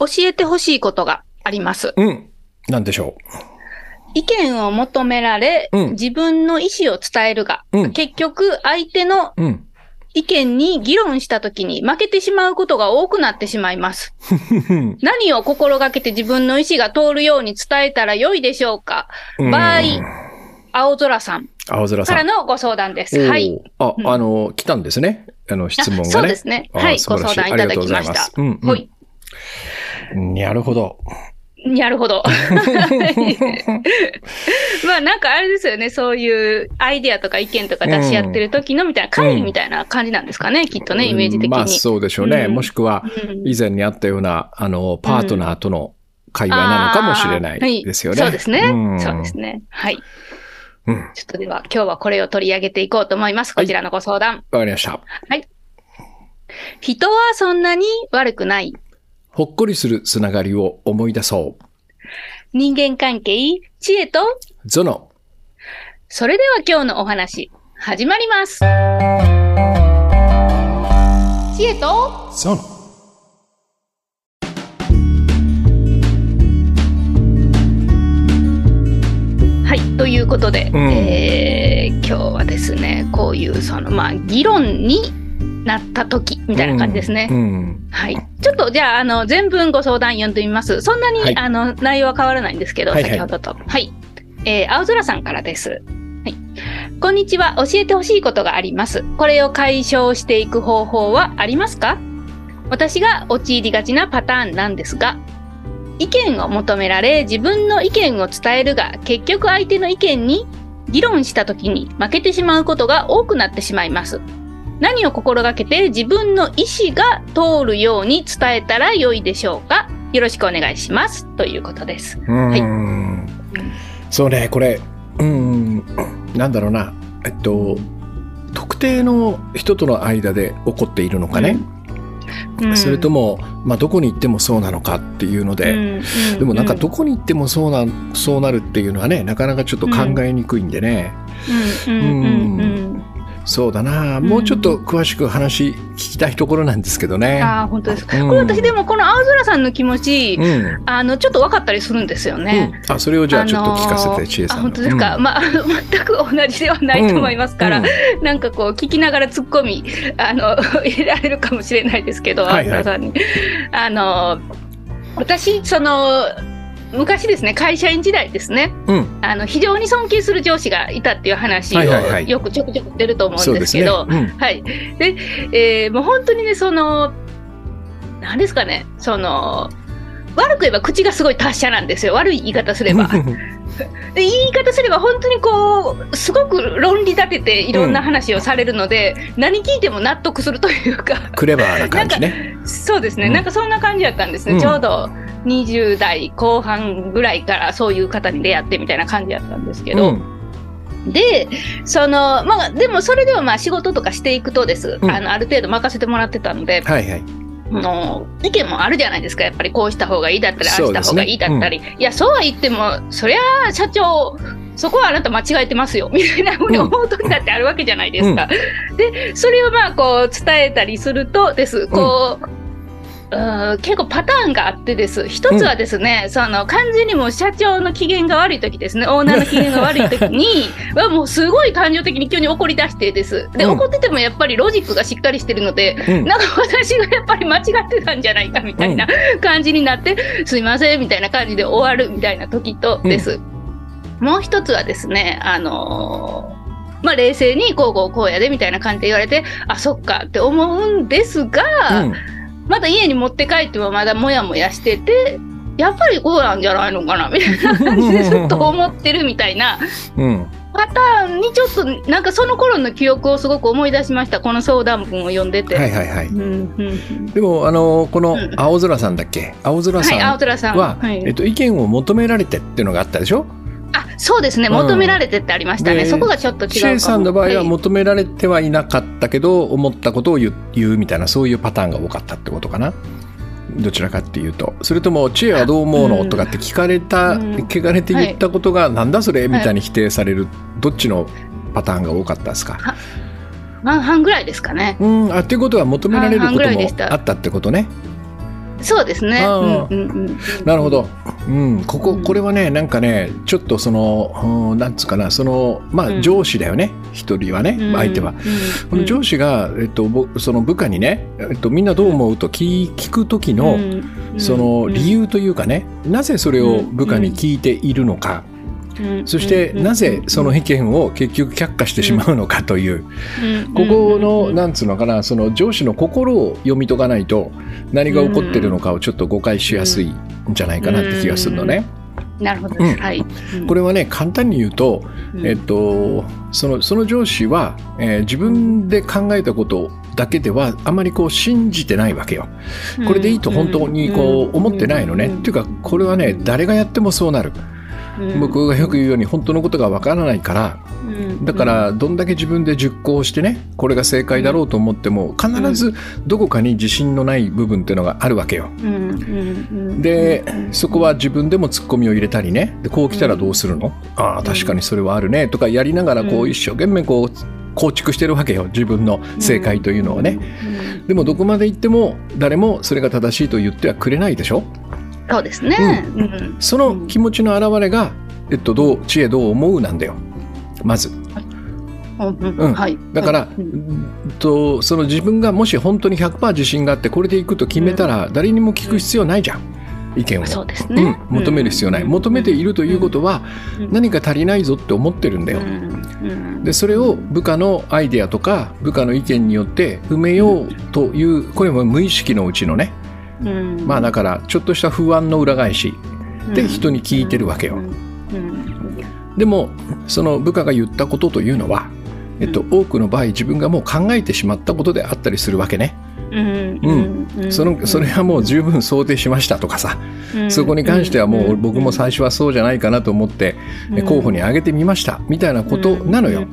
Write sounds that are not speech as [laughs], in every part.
教えてほしいことがあります。うん。なんでしょ意見を求められ、うん自分の意思を伝えるが、うん結局相手の。意見に議論したときに負けてしまうことが多くなってしまいます。[laughs] 何を心がけて自分の意思が通るように伝えたらよいでしょうか？うん場合、青空さん青空さん。からのご相談です。はい。あ、うんあの、来たんですね。あの、質問がね。あそうですね。あはい。ご相談いただきました。うん、うん。はい。なるほど。なるほど。[laughs] まあなんかあれですよね。そういうアイデアとか意見とか出し合ってる時のみたいな、会議みたいな感じなんですかね。きっとね、イメージ的に。まあ、そうでしょうね。うんもしくは、うん以前にあったような、あの、パートナーとの会話なのかもしれないですよね。はいそうですね。んそうですね。はい。うん。ちょっとでは今日はこれを取り上げていこうと思います。こちらのご相談。わかりました。人はそんなに悪くない。ほっこりするつながりを思い出そう。人間関係、知恵と、ゾノ。それでは今日のお話、始まります。知恵と、ゾノ。はい。ということで、うんえー今日はですね、こういうその、まあ、議論になった時みたいな感じですね。うん。はい。ちょっと、じゃあ、あの、全文ご相談読んでみます。そんなに、はいあの、内容は変わらないんですけど、はいはい先ほどと。はい。えー青空さんからです。はい。こんにちは。教えてほしいことがあります。これを解消していく方法はありますか？私が陥りがちなパターンなんですが、意見を求められ、自分の意見を伝えるが、結局相手の意見に議論した時に負けてしまうことが多くなってしまいます。何を心がけて自分の意思が通るように伝えたら良いでしょうか？よろしくお願いします。ということです。うん。そうね、これ、うん、なんだろうな。えっと、特定の人との間で起こっているのかね？うん。それとも、まあ、どこに行ってもそうなのかっていうので、うん。うん。でもなんかどこに行ってもそうな、そうなるっていうのはね、なかなかちょっと考えにくいんでね。うん。うん。うん。うんそうだな、うんもうちょっと詳しく話聞きたいところなんですけどね。ああ、本当ですか。うんこれ私でもこの青空さんの気持ち、うん。あの、ちょっと分かったりするんですよね。うん、あ、それをじゃあちょっと聞かせて、千恵さん。本当ですか。うんまあ、[laughs] 全く同じではないと思いますから、うんなんかこう、聞きながら突っ込み、あの、[laughs] 入れられるかもしれないですけど、はいはい青空さんに。あの、私、その、昔ですね、会社員時代ですね、うん。あの、非常に尊敬する上司がいたっていう話をよくちょくちょく出ると思そううんですけど、うんはい。で、えーもう本当にね、その、何ですかね、その、悪く言えば口がすごい達者なんですよ。悪い言い方すれば。[laughs] で言い方すれば本当にこうすごく論理立てていろんな話をされるので、何聞いても納得するというかクレバーな感じね。そうですね、うんなんかそんな感じだったんですね、うんちょうど20代後半ぐらいからそういう方に出会ってみたいな感じだったんですけど、うん。でそのまあでもそれではまあ仕事とかしていくとです、うん。あのある程度任せてもらってたので、はいはい。の意見もあるじゃないですかやっぱりこうした方がいいだったりああした方がいいだったり、いやそうは言ってもそりゃあ社長そこはあなた間違えてますよ。[laughs] みたいなふうに思う時だってあるわけじゃないですか。でそれをまあこう伝えたりするとです。こう、うん結構パターンがあってです。一つはですね、その完全にもう社長の機嫌が悪い時ですね。オーナーの機嫌が悪い時に [laughs] はもうすごい感情的に急に怒り出してです。で、うん。怒っててもやっぱりロジックがしっかりしてるのでうん。なんか私がやっぱり間違ってたんじゃないかみたいな感じになって、すいませんみたいな感じで終わるみたいな時とです。もう一つはですね、あのーまあ、冷静にこうこうこうやでみたいな感じで言われて、あ、そっかって思うんですが、うんまた家に持って帰ってもまだもやもやしてて、やっぱりこうなんじゃないのかなみたいな感じでずっと思ってるみたいなうん。パターンにちょっとなんかその頃の記憶をすごく思い出しました。この相談文を読んでて。はいはいはい。うんうんうんでも、あの、このうん青空さんだっけ？青空さんは、はいえっと、意見を求められてっていうのがあったでしょ？あそうですね、うん。求められてってありましたね、でそこがちょっと違う。シェイさんの場合ははい。求められてはいなかったけど、思ったことを言うみたいな、そういうパターンが多かったってことかな。どちらかっていうと。それとも、知恵はどう思うの、うんとかって聞かれた、うん。聞かれて言ったことが、なんだそれ？みたいに否定される、どっちのパターンが多かったですか？半々ぐらいですかね。うん、あ、っていうことは求められることもあったってことね。そうですね。うんうんうんなるほど。うん、ここ、うん。これはね、なんかね、ちょっとその、うんなんつうかな、その、まあ、うん。上司だよね、一人はね、うん。相手は。この上司が、えっと、ぼその部下にね、えっと、みんなどう思うと聞聞く時の、その理由というかね、なぜそれを部下に聞いているのか、そしてなぜその意見を結局却下してしまうのかという、ここの、なんつうのかな、その上司の心を読み解かないと、何が起こってるのかをちょっと誤解しやすいんじゃないかなって気がするのね。なるほど。うん。はい。これはね、簡単に言うと、うん。えっと、そのその上司は、えー自分で考えたことだけではあまりこう信じてないわけよ。これでいいと本当にこう思ってないのね。っていうかこれはね誰がやってもそうなる。僕がよく言うように本当のことがわからないからだからどんだけ自分で熟考してねこれが正解だろうと思っても必ずどこかに自信のない部分っていうのがあるわけよ。でそこは自分でもツッコミを入れたりね。でこう来たらどうするの、ああ確かにそれはあるね。とかやりながらこううん。一生懸命こう構築してるわけよ。自分の正解というのをね、でもどこまで行っても誰もそれが正しいと言ってはくれないでしょ？そうですね。うん。その気持ちの表れが、えっと、どう知恵どう思うなんだよ。まず。うん。はい。だから、うん。うんとその自分がもし本当に100%自信があってこれでいくと決めたら誰にも聞く必要ないじゃん。意見を、そうですね。うん。求める必要ない、求めているということはうん。何か足りないぞって思ってるんだよ、でそれを部下のアイデアとか部下の意見によって埋めようというこれも無意識のうちのねうん。まあだからちょっとした不安の裏返しで人に聞いてるわけよ。でもその部下が言ったことというのは、えっと、多くの場合自分がもう考えてしまったことであったりするわけね。うん。うんそのそれはもう十分想定しましたとかさ。そこに関してはもう僕も最初はそうじゃないかなと思ってえ候補に挙げてみましたみたいなことなのよ。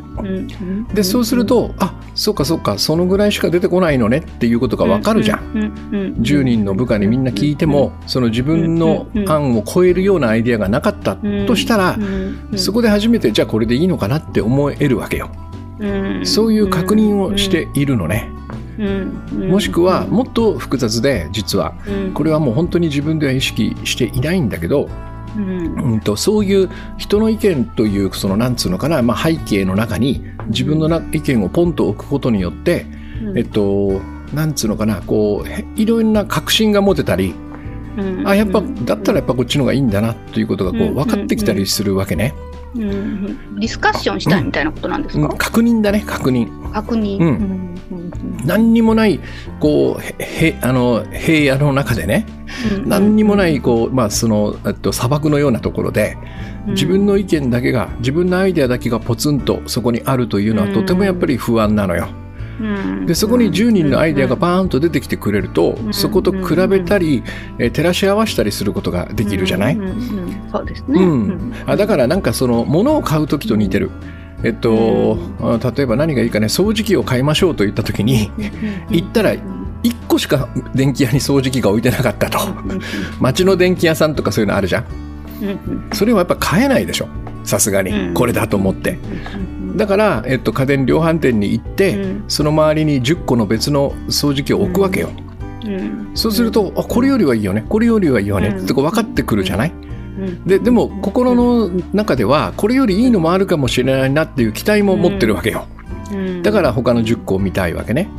でそうするとあそうかそうかそのぐらいしか出てこないのねっていうことがわかるじゃん。ん。10人の部下にみんな聞いてもその自分の案を超えるようなアイデアがなかったとしたらそこで初めてじゃあこれでいいのかなって思えるわけよ。そういう確認をしているのね。もしくはもっと複雑で実は。これはもう本当に自分では意識していないんだけど、うん、とそういう人の意見というそのなんつうのかな、まあ、背景の中に自分のな意見をポンと置くことによって、えっとなんつうのかなこうへいろんな確信が持てたり、あやっぱだったらやっぱこっちの方がいいんだなということがこう分かってきたりするわけね。うんディスカッションしたいみたいなことなんですか、うん確認だね確認。確認、うん。うん何にもないこうへへあの平野の中でねうん。何にもない [laughs] こう、まあ、そのえっと砂漠のようなところで自分の意見だけが自分のアイデアだけがポツンとそこにあるというのはとてもやっぱり不安なのよ。でそこに10人のアイデアがバーンと出てきてくれるとうん。そこと比べたりえー照らし合わせたりすることができるじゃない？そうですね、うん。あだからなんかその物を買う時と似てる。えっと、あ例えば何がいいかね掃除機を買いましょうと言った時に行ったら1個しか電気屋に掃除機が置いてなかったと。町の電気屋さんとかそういうのあるじゃん。それはやっぱ買えないでしょ。さすがに、うん。これだと思ってだから、えっと、家電量販店に行って、うん。その周りに10個の別の掃除機を置くわけよ、そうすると、あこれよりはいいよね。これよりはいいよね、うん。ってこう分かってくるじゃない、ででも心の中ではこれよりいいのもあるかもしれないなっていう期待も持ってるわけよ、だから他の10個を見たいわけね。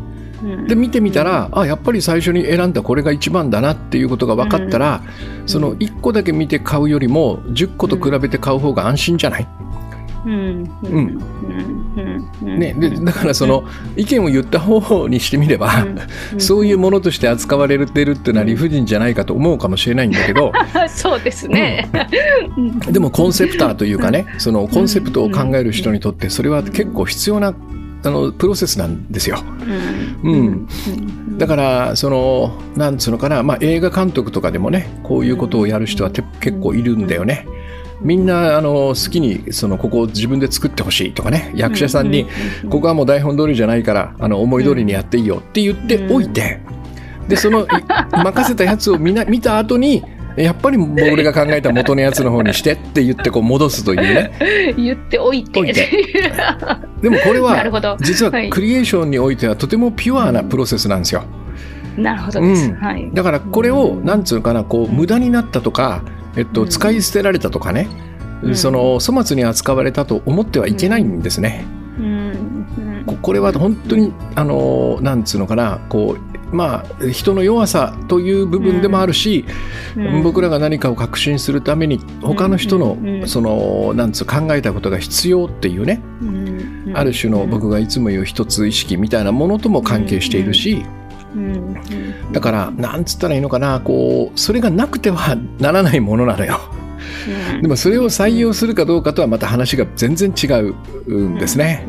で見てみたらあやっぱり最初に選んだこれが一番だなっていうことが分かったら、その1個だけ見て買うよりも10個と比べて買う方が安心じゃない、ね、でだからその意見を言った方にしてみれば、[laughs] そういうものとして扱われてるっていうのは理不尽じゃないかと思うかもしれないんだけど [laughs] そうですね、でもコンセプターというかねそのコンセプトを考える人にとってそれは結構必要なあのプロセスなんですよ。うん。だからそのなんつうのかな、まあ、映画監督とかでもねこういうことをやる人はて結構いるんだよね。みんなあの好きにそのここを自分で作ってほしいとかね役者さんにここはもう台本通りじゃないからあの思い通りにやっていいよって言っておいて。でそのい [laughs] 任せたやつを見な見た後にやっぱり俺が考えた元のやつの方にしてって言ってこう戻すというね。[laughs] 言っておいて。[laughs] でもこれなるほど。は実ははい。クリエーションにおいてはとてもピュアなプロセスなんですよ。なるほどです、うん。はい、だからこれをなんつうのかなこう無駄になったとか、えっと、使い捨てられたとかね、うん、その粗末に扱われたと思ってはいけないんですね。うん、これは本当にあのなんつうのかな。こうまあ、人の弱さという部分でもあるし、うん、僕らが何かを確信するために他の人の、そのなんつう考えたことが必要っていうね、ある種の僕がいつも言う一つ意識みたいなものとも関係しているし、だからなんつったらいいのかなこうそれがなくてはならないものなのよ。でもそれを採用するかどうかとはまた話が全然違うんですね。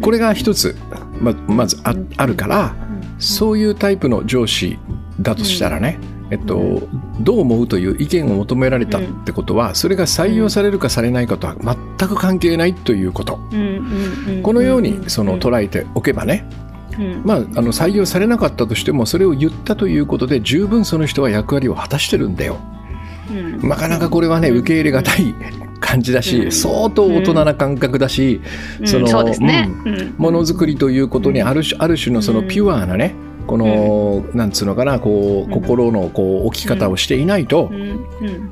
これが一つままずああるからそういうタイプの上司だとしたらね、えっと、どう思うという意見を求められたってことは、それが採用されるかされないかとは全く関係ないということ、このようにその捉えておけばね、まあ、あの採用されなかったとしてもそれを言ったということで十分その人は役割を果たしてるんだよ。なかなかこれはね受け入れがたい感じだし、相当大人な感覚だし、そのものづくりということにある種ある種のそのピュアなね、この、うん、なんつうのかなこう、心のこう置き方をしていないと、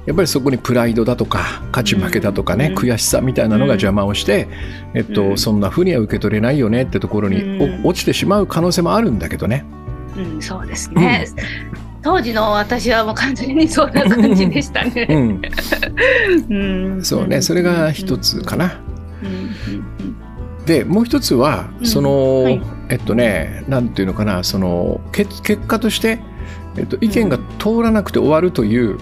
やっぱりそこにプライドだとか勝ち負けだとかね、悔しさみたいなのが邪魔をして、えっとそんなふうには受け取れないよねってところに、落ちてしまう可能性もあるんだけどね。うん、そうですね、当時の私はもう完全にそんな感じでしたね。うん、そうねそれが一つかな。でもう一つはその、はい、えっとねなんていうのかなその結結果として、えっと、意見が通らなくて終わるという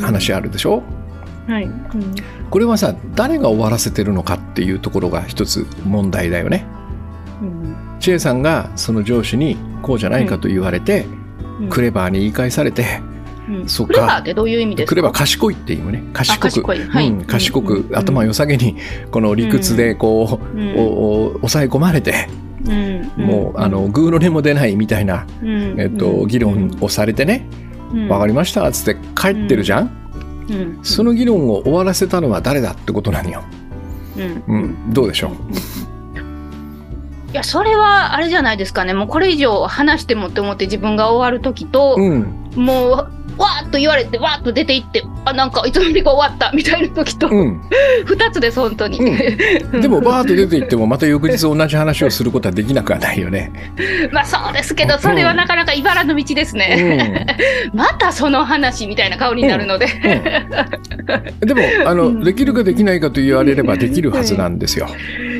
話あるでしょ、はい。うん、これはさ誰が終わらせてるのかっていうところが一つ問題だよね。うん、知恵さんがその上司にこうじゃないかと言われて、クレバーに言い返されて、うん、そっか。クレバーってどういう意味ですか？クレバー賢いっていうね。賢く。賢い、はい。うん、賢く、うん、頭良さげにこの理屈でこう、うん、お抑え込まれて、うん、もうあのグーの音も出ないみたいな、えっと、議論をされてね「わ、かりました」っつって帰ってるじゃん、その議論を終わらせたのは誰だってことなのよ。うん。どうでしょう？いやそれはあれじゃないですかね。もうこれ以上話してもって思って自分が終わる時と、うん、もうわーっと言われてわーっと出ていってあなんかいつの間にか終わった [laughs] みたいな時と、うん、2つです本当に、うん、[laughs] でもバーッと出ていってもまた翌日同じ話をすることはできなくはないよね。[laughs] まあそうですけどそれはなかなか茨の道ですね、うん、またその話みたいな顔になるので、でもあのできるかできないかと言われればできるはずなんですよ。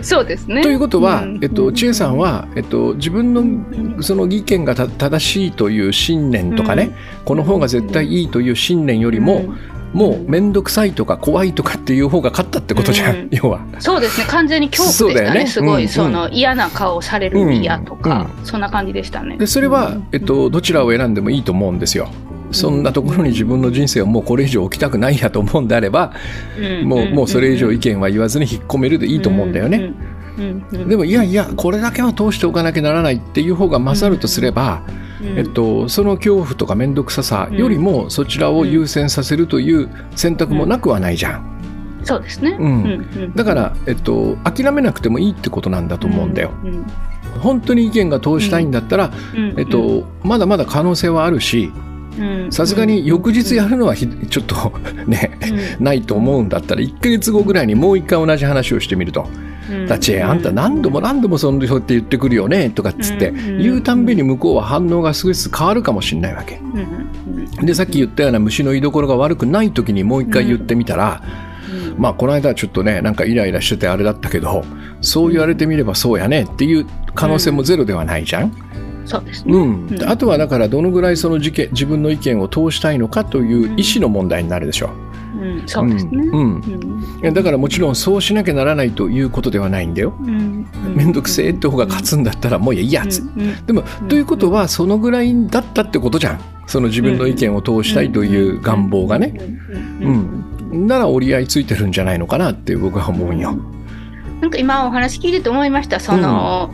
そうですね。ということは、えっと、千恵さんは、えっと、自分のその意見が正しいという信念とかね、この方が絶対いいという信念よりも、もう面倒くさいとか怖いとかっていう方が勝ったってことじゃん、うん、要は。そうですね。完全に恐怖でしたね、ね、すごい、うん、その嫌な顔をされる嫌とか、うん、そんな感じでしたね。でそれは、えっと、どちらを選んでもいいと思うんですよ。そんなところに自分の人生をもうこれ以上置きたくないやと思うんであれば、もうもうそれ以上意見は言わずに引っ込めるでいいと思うんだよね。でもいやいやこれだけは通しておかなきゃならないっていう方が勝るとすれば、えっと、その恐怖とか面倒くささよりもそちらを優先させるという選択もなくはないじゃん。そうですね、うん、だから、えっと、諦めなくてもいいってことなんだと思うんだよ。本当に意見が通したいんだったら、えっと、まだまだ可能性はあるしさすがに翌日やるのはちょっとね、ないと思うんだったら1か月後ぐらいにもう一回同じ話をしてみると。だちあんた何度も何度もそんな人って言ってくるよねとかっつって言うたんびに向こうは反応が少し変わるかもしれないわけ。でさっき言ったような虫の居所が悪くない時にもう一回言ってみたら、まあこの間はちょっとねなんかイライラしててあれだったけどそう言われてみればそうやねっていう可能性もゼロではないじゃん。そうですね、うん、あとはだからどのぐらいその事件自分の意見を通したいのかという意思の問題になるでしょ。う。うん、そうですね、うん。うん、だからもちろんそうしなきゃならないということではないんだよ。面倒、くせえって方が勝つんだったらもういいやつ、でも、ということはそのぐらいだったってことじゃん。その自分の意見を通したいという願望がね。うん、なら折り合いついてるんじゃないのかなって僕は思うよ。なんか今お話聞いてて思いました。その、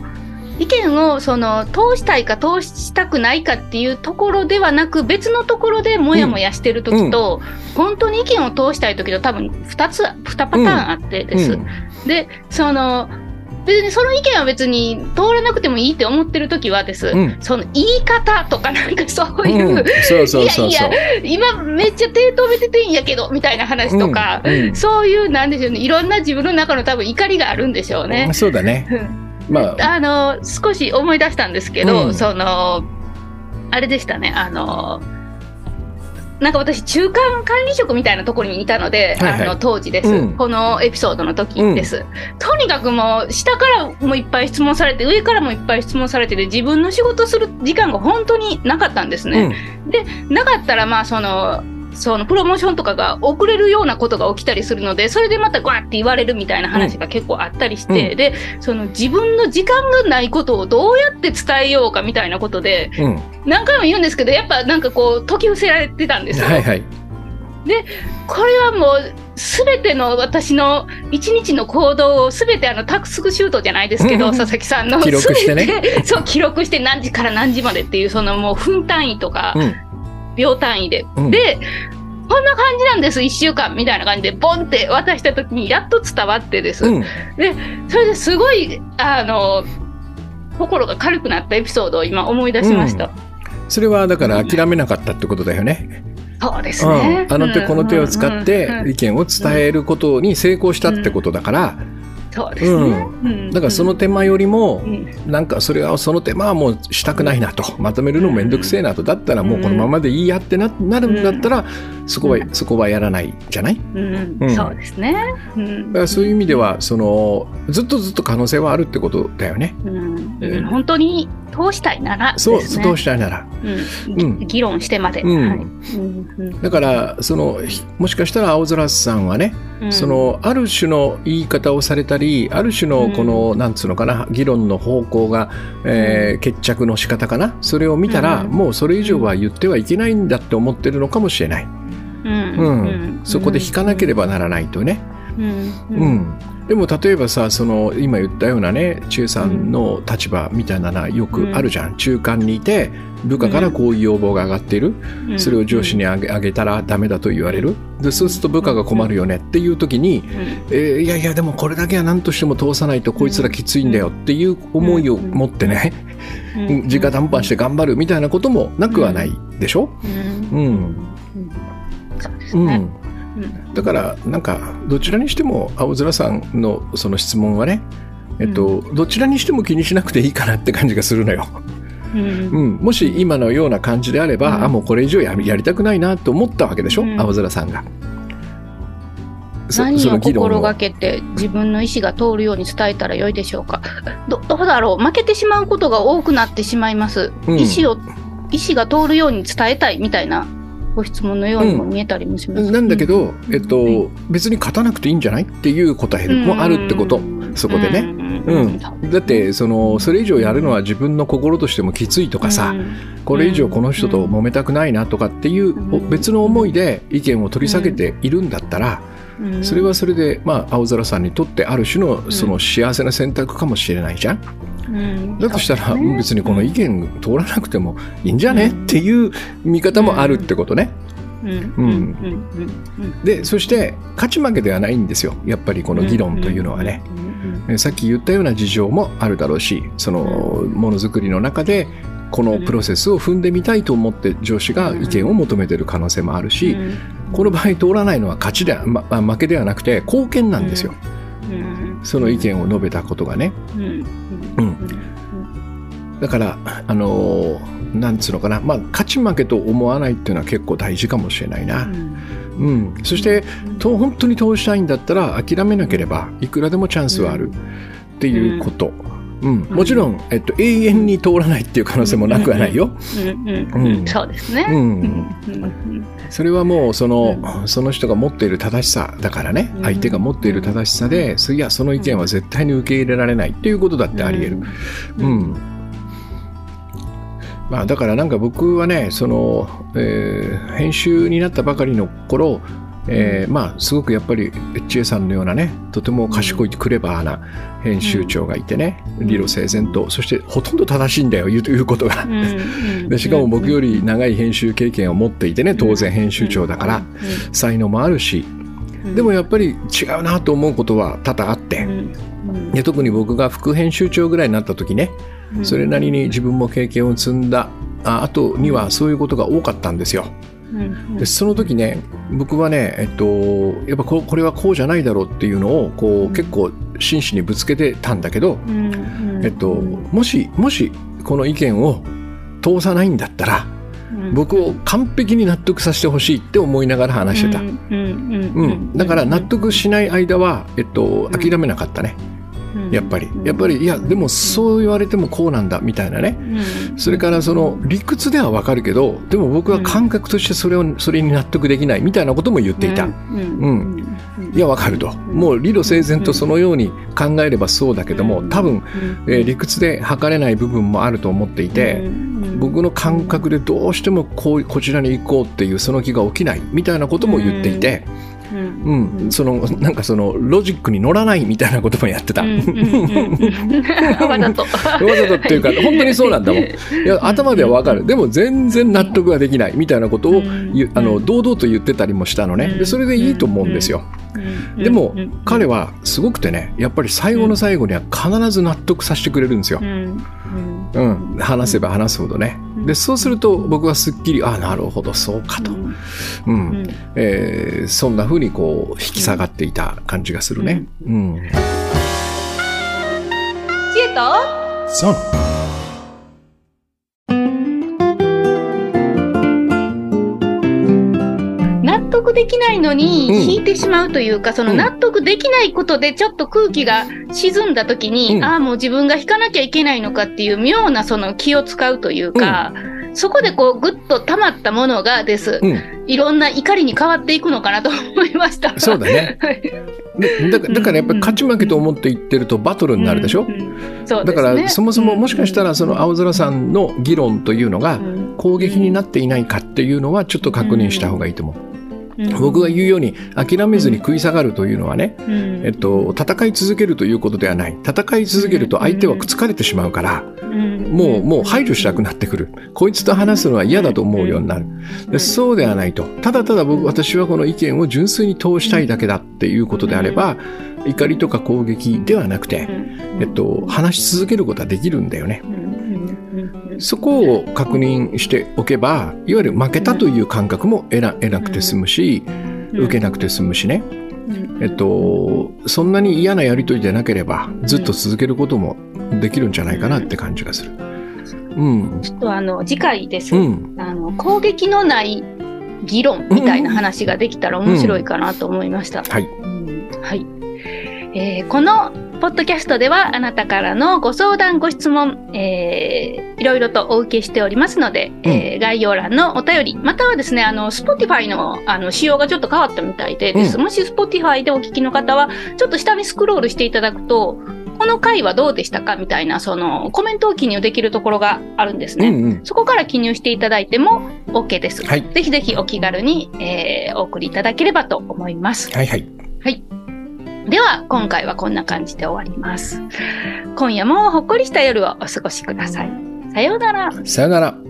意見をその通したいか通したくないかっていうところではなく別のところでモヤモヤしてる時と、うん、本当に意見を通したい時と多分2つ2パターンあってです。うん。うん、でその別にその意見は別に通らなくてもいいって思ってる時はです、うん、その言い方とかなんかそういう、うん、そうそうそういやいや今めっちゃ手止めてていいんやけどみたいな話とか、うん、そういうなんでしょうね。いろんな自分の中の多分怒りがあるんでしょうね。そうだね、まあ、あの少し思い出したんですけど、そのあれでしたねあのなんか私、中間管理職みたいなところにいたので、はいはい、あの当時です、うん、このエピソードの時です、うん、とにかくもう、下からもいっぱい質問されて、上からもいっぱい質問されてて、自分の仕事する時間が本当になかったんですね。うん、で、なかったら、まあ、その、そのプロモーションとかが遅れるようなことが起きたりするのでそれでまたガーって言われるみたいな話が結構あったりして、うん、でその自分の時間がないことをどうやって伝えようかみたいなことで、うん、何回も言うんですけどやっぱなんかこう解き伏せられてたんですよ。はいはい、でこれはもう全ての私の一日の行動を全てあのタクスクシュートじゃないですけど、佐々木さんの。記録してね。[laughs] そう記録して何時から何時までっていうそのもう分単位とか、秒単位で。うん、で、こんな感じなんです、1週間みたいな感じで、ボンって渡した時にやっと伝わってです。うん、で、それですごい、あの、心が軽くなったエピソードを今思い出しました。うん、それはだから諦めなかったってことだよね。そうですね、あの手この手を使って意見を伝えることに成功したってことだから、そうですね、うん、だからその手間よりも、うん、なんかそれはその手間はもうしたくないなと。まとめるの面倒くせえなと。だったらもうこのままでいいやってななるんだったら、そこは、そこはやらないじゃない、うん。そうですね、だからそういう意味ではそのずっとずっと可能性はあるってことだよね。うん。本当に通したいなら、ね、そう通したいなら、うん、議論してまで、はい。だからそのもしかしたら青空さんはね、そのある種の言い方をされたりある種のこの、うん、なんつうのかな議論の方向が、えー、決着の仕方かな？それを見たら、もうそれ以上は言ってはいけないんだって思ってるのかもしれない。うん。そこで引かなければならないとね。うん。でも例えばさその今言ったようなね中さんの立場みたいなのはよくあるじゃん、うん、中間にいて部下からこういう要望が上がっている、うん、それを上司にあげあげたらダメだと言われる。でそうすると部下が困るよねっていう時に、うん、えー、いやいやでもこれだけは何としても通さないとこいつらきついんだよっていう思いを持ってね、直談判して頑張るみたいなこともなくはないでしょ、うん、そうですね、だからなんかどちらにしても青空さんのその質問はね、えっと、どちらにしても気にしなくていいかなって感じがするのよ。うん、うん、もし今のような感じであれば、うん、あもうこれ以上ややりたくないなと思ったわけでしょ、うん、青空さんが。何を心がけて自分の意思が通るように伝えたらよいでしょうか？[laughs] どどうだろう？負けてしまうことが多くなってしまいます、意思を意思が通るように伝えたいみたいなご質問のようにも見えたりもします、うん、なんだけど、えっと、別に勝たなくていいんじゃないっていう答えもあるってこと、そこでね。うん、だってそのそれ以上やるのは自分の心としてもきついとかさ、これ以上この人と揉めたくないなとかっていう別の思いで意見を取り下げているんだったら、それはそれで、まあ、青空さんにとってある種のその幸せな選択かもしれないじゃん。だとしたら、別にこの意見通らなくてもいいんじゃね、っていう見方もあるってことね。でそして勝ち負けではないんですよ。やっぱりこの議論というのはね。さっき言ったような事情もあるだろうしそのものづくりの中でこのプロセスを踏ん。でみたいと思って上司が意見を求めている可能性もあるしこの場合通らないのは勝ちでは、ま、負けではなくて貢献なん。ですよ。その意見を述べたことがね。うん、だからあのなんつうのかな、まあ、勝ち負けと思わないっていうのは結構大事かもしれないな。うん、うん、そして、と本当に通したいんだったら諦めなければいくらでもチャンスはあるっていうこと。うん、もちろん、えっと、永遠に通らないっていう可能性もなくはないよ。そうですね。うん。それはもうその、その人が持っている正しさだからね、相手が持っている正しさで、いやその意見は絶対に受け入れられないっていうことだってあり得る。うんまあ、だからなんか僕はねその、えー、編集になったばかりの頃えー、まあすごくやっぱり千恵さんのようなねとても賢いクレバーな編集長がいてね、理路整然とそしてほとんど正しいんだよ言ういうことが。[laughs] でしかも僕より長い編集経験を持っていてね当然編集長だから才能もあるしでもやっぱり違うなと思うことは多々あって、で特に僕が副編集長ぐらいになった時ね、それなりに自分も経験を積んだ。後にはそういうことが多かったんですよ。でその時ね僕はね、えっと、やっぱこれはこうじゃないだろうっていうのをこう結構真摯にぶつけてたんだけど、えっと、もしもしこの意見を通さないんだったら、僕を完璧に納得させてほしいって思いながら話してた。だから納得しない間は、えっと、諦めなかったね。やっぱり。やっぱりいやでもそう言われてもこうなんだみたいなね、それからその理屈ではわかるけどでも僕は感覚としてそれをそれに納得できないみたいなことも言っていた。うん。いやわかると。もう理路整然とそのように考えればそうだけども多分、えー、理屈で測れない部分もあると思っていて僕の感覚でどうしてもこうこちらに行こうっていうその気が起きないみたいなことも言っていて。うん、そのなんかそのロジックに乗らないみたいなこともやってた。[laughs] わざと。わざとっていうか [laughs] 本当にそうなんだもん。いや頭ではわかる。でも全然納得はできないみたいなことを、あの堂々と言ってたりもしたのね。でそれでいいと思うんですよ。でも彼はすごくてねやっぱり最後の最後には必ず納得させてくれるんですよ。うん、話せば話すほどね。でそうすると僕はすっきりあなるほどそうかと、うん、えー、そんなふうにこう引き下がっていた感じがするね。うん、知恵と？そう納できないのに引いてしまうというか、うん、その納得できないことでちょっと空気が沈んだ時に、うん、ああもう自分が引かなきゃいけないのかっていう妙なその気を使うというか、うん、そこでこうぐっと溜まったものがです、いろんな怒りに変わっていくのかなと思いました。そうだね。[laughs] だだからやっぱり勝ち負けと思って言ってるとバトルになるでしょ、うんうん。ね、だからそもそももしかしたらその青空さんの議論というのが攻撃になっていないかっていうのはちょっと確認した方がいいと思う。僕が言うように諦めずに食い下がるというのはね、えっと、戦い続けるということではない。戦い続けると相手は疲れてしまうから、もうもう排除したくなってくる。こいつと話すのは嫌だと思うようになる。でそうではないと。ただただ僕私はこの意見を純粋に通したいだけだっていうことであれば怒りとか攻撃ではなくて、えっと、話し続けることはできるんだよね。そこを確認しておけばいわゆる負けたという感覚も得な得なくて済むし、受けなくて済むしね、えっと、そんなに嫌なやり取りでなければずっと続けることもできるんじゃないかなって感じがする。うん、ちょっとあの次回です、うん、あの攻撃のない議論みたいな話ができたら面白いかなと思いました。はい、はい。えー、このポッドキャストではあなたからのご相談、ご質問、えー、いろいろとお受けしておりますので、うん、えー、概要欄のお便り、またはですね、あの、Spotify のあの仕様がちょっと変わったみたいでです。うん、もし Spotify でお聞きの方は、ちょっと下にスクロールしていただくと、この回はどうでしたかみたいな、その、コメントを記入できるところがあるんですね。うんうん、そこから記入していただいても OK です。はい、ぜひぜひお気軽に、えー、お送りいただければと思います。はいはい。はい。では、今回はこんな感じで終わります。今夜もほっこりした夜をお過ごしください。さようなら。さようなら。